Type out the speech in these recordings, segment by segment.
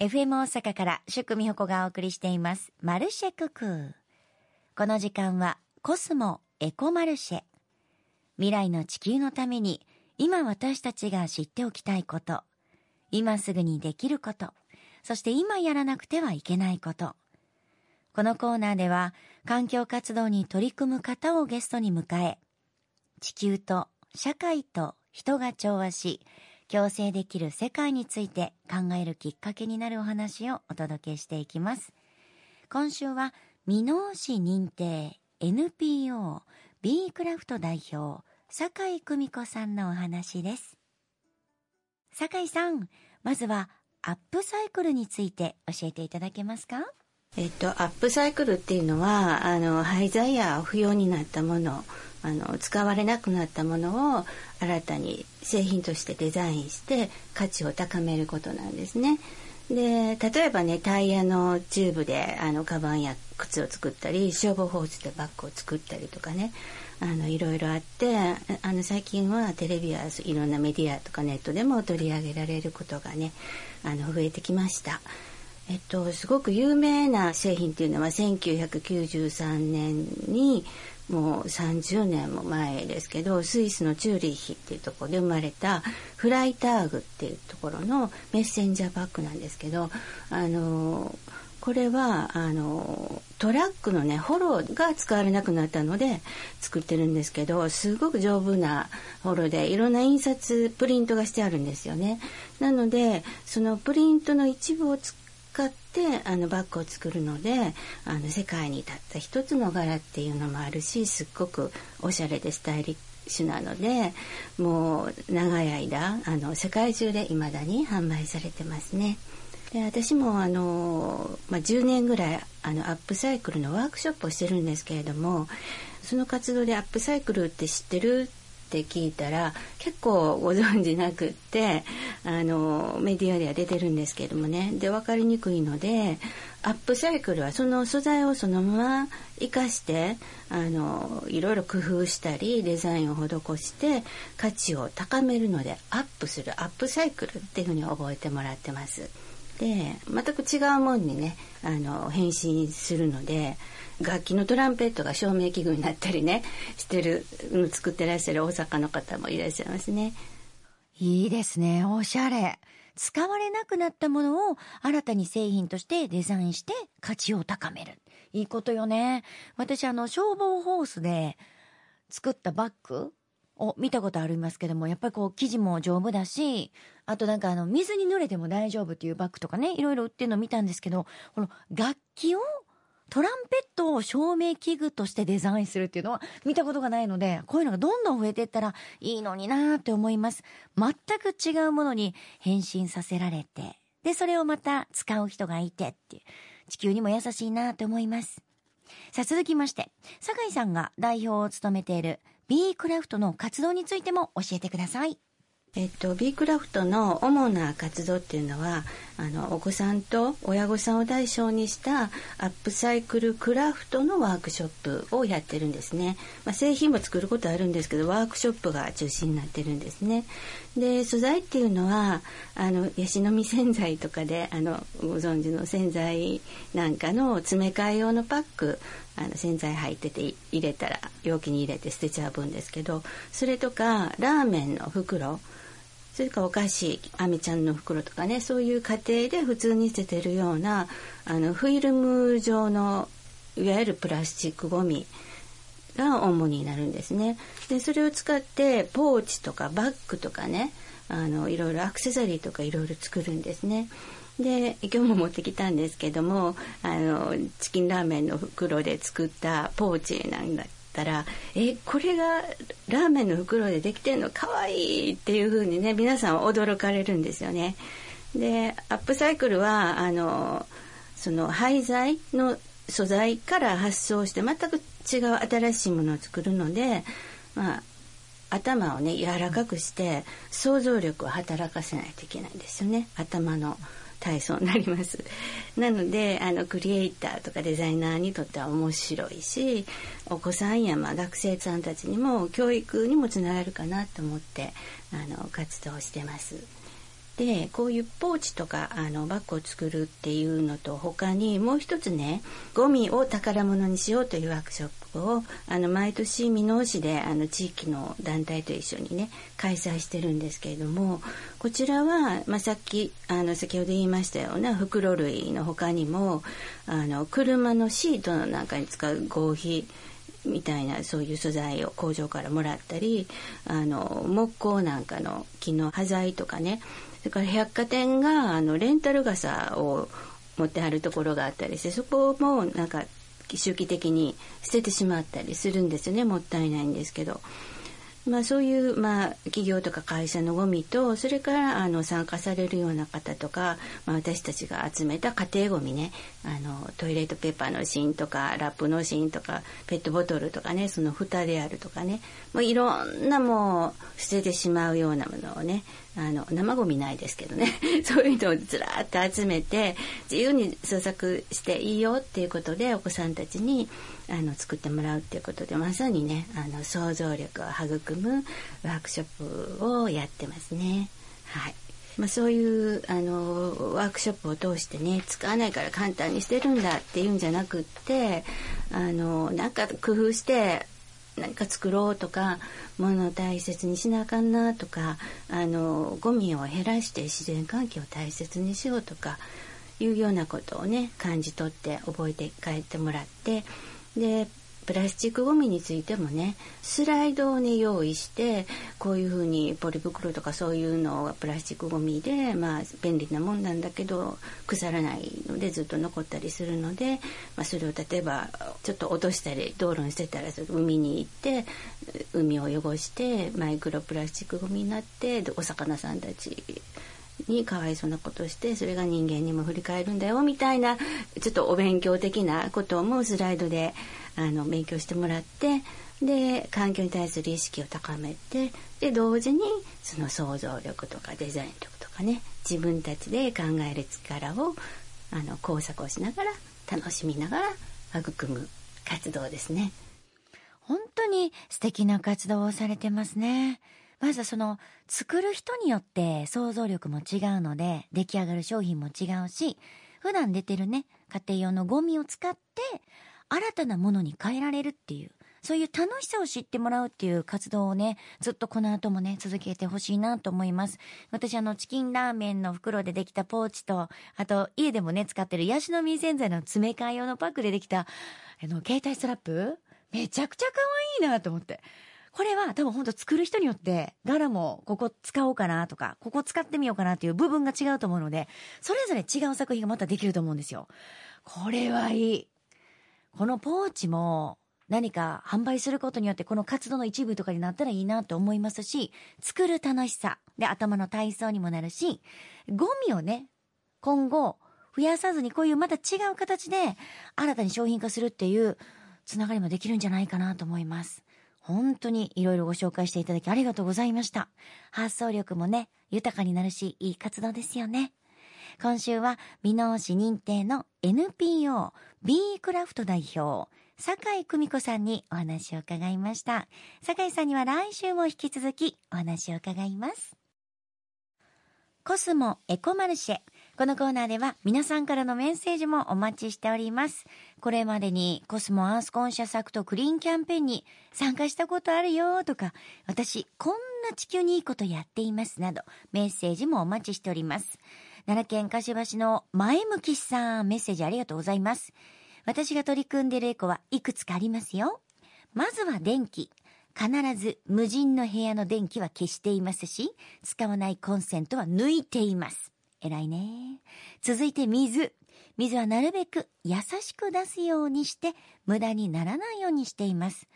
FM 大阪から宿美穂子がお送りしています。マルシェククこの時間はコスモエコマルシェ。未来の地球のために今私たちが知っておきたいこと。今すぐにできること。そして今やらなくてはいけないこと。このコーナーでは環境活動に取り組む方をゲストに迎え地球と社会と人が調和し共生できる世界について考えるきっかけになるお話をお届けしていきます。今週は箕面市認定 NPO B クラフト代表酒井久美子さんのお話です。酒井さんまずはアップサイクルについて教えていただけますか？えっと、アップサイクルっていうのはあの廃材や不要になったものあの使われなくなったものを新たに製品としてデザインして価値を高めることなんですね。で例えばねタイヤのチューブであのカバンや靴を作ったり消防ホースでバッグを作ったりとかねあのいろいろあってあの最近はテレビやいろんなメディアとかネットでも取り上げられることがねあの増えてきました。えっと、すごく有名な製品っていうのは1993年にもう30年も前ですけどスイスのチューリッヒっていうところで生まれたフライターグっていうところのメッセンジャーバッグなんですけどあのこれはあのトラックのねホロが使われなくなったので作ってるんですけどすごく丈夫なホロでいろんな印刷プリントがしてあるんですよね。なのでそのプリントの一部を使使ってあのバッグを作るのであの世界にたった一つの柄っていうのもあるしすっごくおしゃれでスタイリッシュなのでもう長い間あの世界中で未だに販売されてますね。で私もあの、まあ、10年ぐらいあのアップサイクルのワークショップをしてるんですけれどもその活動でアップサイクルって知ってるって聞いたら結構ご存じなくってあのメディアでは出てるんですけどもねで分かりにくいのでアップサイクルはその素材をそのまま生かしてあのいろいろ工夫したりデザインを施して価値を高めるのでアップするアップサイクルっていうふうに覚えてもらってます。で全く違うもんにねあの変身するので楽器のトランペットが照明器具になったりねしてる作ってらっしゃる大阪の方もいらっしゃいますね。いいですねおしゃれ。使われなくなったものを新たに製品としてデザインして価値を高める。いいことよね。私あの消防ホースで作ったバッグを見たことありますけども、やっぱりこう生地も丈夫だし、あとなんかあの水に濡れても大丈夫っていうバッグとかね、いろいろ売ってるの見たんですけど、この楽器をトランペットを照明器具としてデザインするっていうのは見たことがないので、こういうのがどんどん増えていったらいいのになって思います。全く違うものに変身させられて、で、それをまた使う人がいてっていう、地球にも優しいなって思います。さあ続きまして、酒井さんが代表を務めている B クラフトの活動についても教えてください。えっと、B クラフトの主な活動っていうのはあのお子さんと親御さんを対象にしたアップサイクルクラフトのワークショップをやってるんですね、まあ、製品も作ることあるんですけどワークショップが中心になってるんですね。で素材っていうのはあのヤシの実洗剤とかであのご存知の洗剤なんかの詰め替え用のパックあの洗剤入ってて入れたら容器に入れて捨てちゃう分ですけどそれとかラーメンの袋それかお菓子あめちゃんの袋とかねそういう家庭で普通に捨ててるようなあのフィルム状のいわゆるプラスチックごみが主になるんですね。でそれを使ってポーチとかバッグとかねあのいろいろアクセサリーとかいろいろ作るんですね。で今日も持ってきたんですけどもあのチキンラーメンの袋で作ったポーチなんだったらえこれがラーメンの袋でできてんの？かわいいっていう風にね皆さん驚かれるんですよね。でアップサイクルはあのその廃材の素材から発想して全く違う新しいものを作るので、まあ、頭をね柔らかくして想像力を働かせないといけないんですよね頭の。体操になります。なのであのクリエイターとかデザイナーにとっては面白いしお子さんやまあ学生さんたちにも教育にもつながるかなと思ってあの活動してます。でこういうポーチとかあのバッグを作るっていうのと他にもう一つねゴミを宝物にしようというワークショップをあの毎年箕面市であの地域の団体と一緒にね開催してるんですけれどもこちらは、まあ、さっきあの先ほど言いましたような袋類の他にもあの車のシートの中に使う合皮みたいなそういう素材を工場からもらったりあの木工なんかの木の端材とかねそれから百貨店があのレンタル傘を持ってはるところがあったりしてそこもなんか周期的に捨ててしまったりするんですよね。もったいないんですけど。まあ、そういう、まあ、企業とか会社のゴミとそれからあの参加されるような方とか、まあ、私たちが集めた家庭ゴミね。あのトイレットペーパーの芯とかラップの芯とかペットボトルとかねその蓋であるとかね。もういろんなもう捨ててしまうようなものをねあの生ゴミないですけどね そういうのをずらっと集めて自由に創作していいよっていうことでお子さんたちにあの作ってもらうっていうことでまさにねあの想像力を育むワークショップをやってますね。はいまあ、そういうあのワークショップを通してね使わないから簡単にしてるんだっていうんじゃなくってあのなんか工夫して何か作ろうとか物を大切にしなあかんなとかあのゴミを減らして自然環境を大切にしようとかいうようなことをね感じ取って覚えて帰ってもらってでプラスチックごみについてもねスライドをね用意してこういうふうにポリ袋とかそういうのはプラスチックごみでまあ便利なもんなんだけど腐らないのでずっと残ったりするので、まあ、それを例えばちょっと落としたり道路に捨てたら海に行って海を汚してマイクロプラスチックごみになってお魚さんたちにかわいそうなことしてそれが人間にも振り返るんだよみたいなちょっとお勉強的なこともスライドであの勉強してもらってで環境に対する意識を高めてで同時にその想像力とかデザイン力とかね自分たちで考える力をあの工作をしながら楽しみながら育む活動ですね。本当に素敵な活動をされてますね。まずその作る人によって想像力も違うので出来上がる商品も違うし普段出てるね家庭用のゴミを使って新たなものに変えられるっていうそういう楽しさを知ってもらうっていう活動をね、ずっとこの後もね、続けてほしいなと思います。私あの、チキンラーメンの袋でできたポーチと、あと、家でもね、使ってるヤシの実洗剤の詰め替え用のパックでできた、あの、携帯ストラップ？めちゃくちゃ可愛いなと思って。これは多分ほんと作る人によって柄もここ使おうかなとか、ここ使ってみようかなっていう部分が違うと思うので、それぞれ違う作品がまたできると思うんですよ。これはいい。このポーチも何か販売することによってこの活動の一部とかになったらいいなと思いますし、作る楽しさで頭の体操にもなるし、ゴミをね、今後増やさずにこういうまた違う形で新たに商品化するっていうつながりもできるんじゃないかなと思います。本当にいろいろご紹介していただきありがとうございました。発想力もね、豊かになるし、いい活動ですよね。今週は、美濃市認定の NPO B クラフト代表、酒井久美子さんにお話を伺いました。酒井さんには来週も引き続きお話を伺います。コスモエコマルシェ。このコーナーでは皆さんからのメッセージもお待ちしております。これまでにコスモアースコンシャスアクトクリーンキャンペーンに参加したことあるよとか、私こんな地球にいいことやっていますなどメッセージもお待ちしております。奈良県柏市の前向きさんメッセージありがとうございます。私が取り組んでいるエコはいくつかありますよ。まずは電気。必ず無人の部屋の電気は消していますし、使わないコンセントは抜いています。偉いね。続いて水。水はなるべく優しく出すようにして無駄にならないようにしています。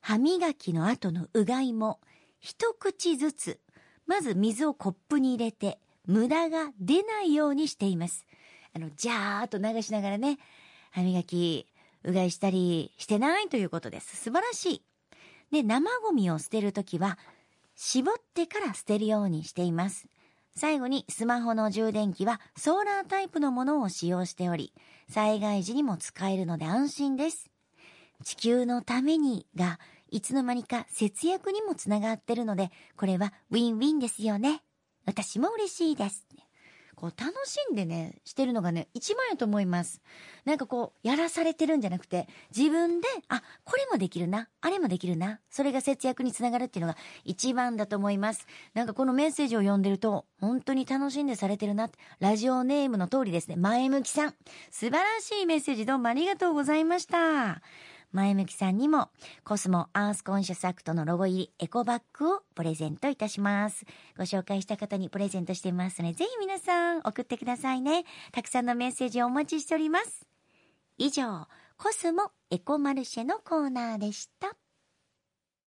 歯磨きの後のうがいも一口ずつ、まず水をコップに入れて無駄が出ないようにしています。あの、ジャーっと流しながらね、歯磨き、うがいしたりしてないということです。素晴らしい。で、生ゴミを捨てるときは、絞ってから捨てるようにしています。最後にスマホの充電器はソーラータイプのものを使用しており、災害時にも使えるので安心です。地球のためにが、いつの間にか節約にもつながってるので、これはウィンウィンですよね。私も嬉しいです。こう楽しんでね、してるのがね、一番やと思います。なんかこう、やらされてるんじゃなくて、自分で、あ、これもできるな、あれもできるな、それが節約につながるっていうのが一番だと思います。なんかこのメッセージを読んでると、本当に楽しんでされてるなって、ラジオネームの通りですね、前向きさん。素晴らしいメッセージどうもありがとうございました。前向きさんにも、コスモアースコンシャスアクトのロゴ入りエコバッグをプレゼントいたします。ご紹介した方にプレゼントしていますので、ぜひ皆さん送ってくださいね。たくさんのメッセージをお待ちしております。以上、コスモエコマルシェのコーナーでした。